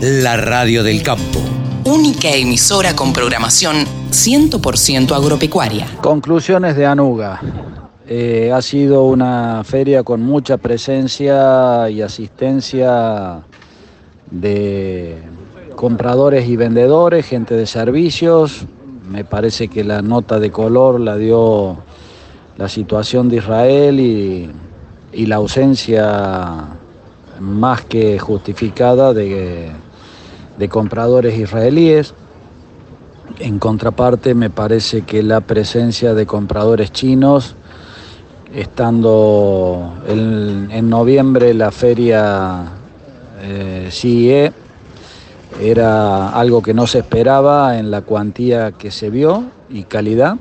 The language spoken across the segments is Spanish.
la radio del campo. Única emisora con programación 100% agropecuaria. Conclusiones de Anuga. Eh, ha sido una feria con mucha presencia y asistencia de compradores y vendedores, gente de servicios. Me parece que la nota de color la dio la situación de Israel y, y la ausencia más que justificada de, de compradores israelíes. En contraparte, me parece que la presencia de compradores chinos, estando en, noviembre la feria eh, CIE, era algo que no se esperaba en la cuantía que se vio y calidad.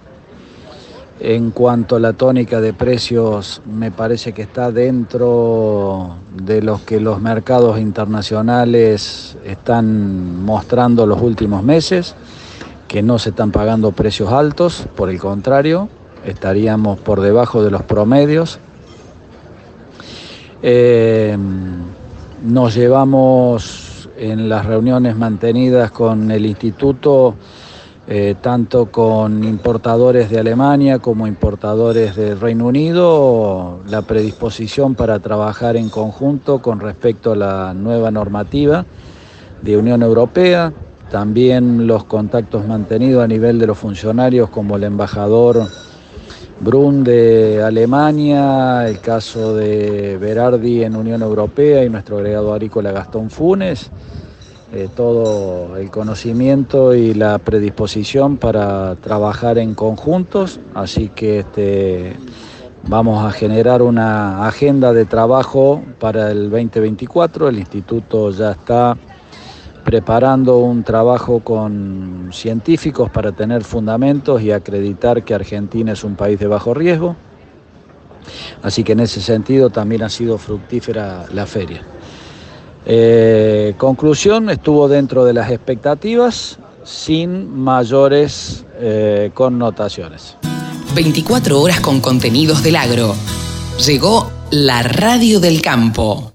En cuanto a la tónica de precios, me parece que está dentro de los que los mercados internacionales están mostrando los últimos meses, que no se están pagando precios altos, por el contrario, estaríamos por debajo de los promedios. Eh, nos llevamos en las reuniones mantenidas con el instituto eh, tanto con importadores de Alemania como importadores del Reino Unido, la predisposición para trabajar en conjunto con respecto a la nueva normativa de Unión Europea, también los contactos mantenidos a nivel de los funcionarios como el embajador Brun de Alemania, el caso de Berardi en Unión Europea y nuestro agregado agrícola Gastón Funes. Eh, todo el conocimiento y la predisposición para trabajar en conjuntos, así que este, vamos a generar una agenda de trabajo para el 2024. El instituto ya está preparando un trabajo con científicos para tener fundamentos y acreditar que Argentina es un país de bajo riesgo. Así que en ese sentido también ha sido fructífera la feria. Eh, conclusión, estuvo dentro de las expectativas sin mayores eh, connotaciones. 24 horas con contenidos del agro. Llegó la radio del campo.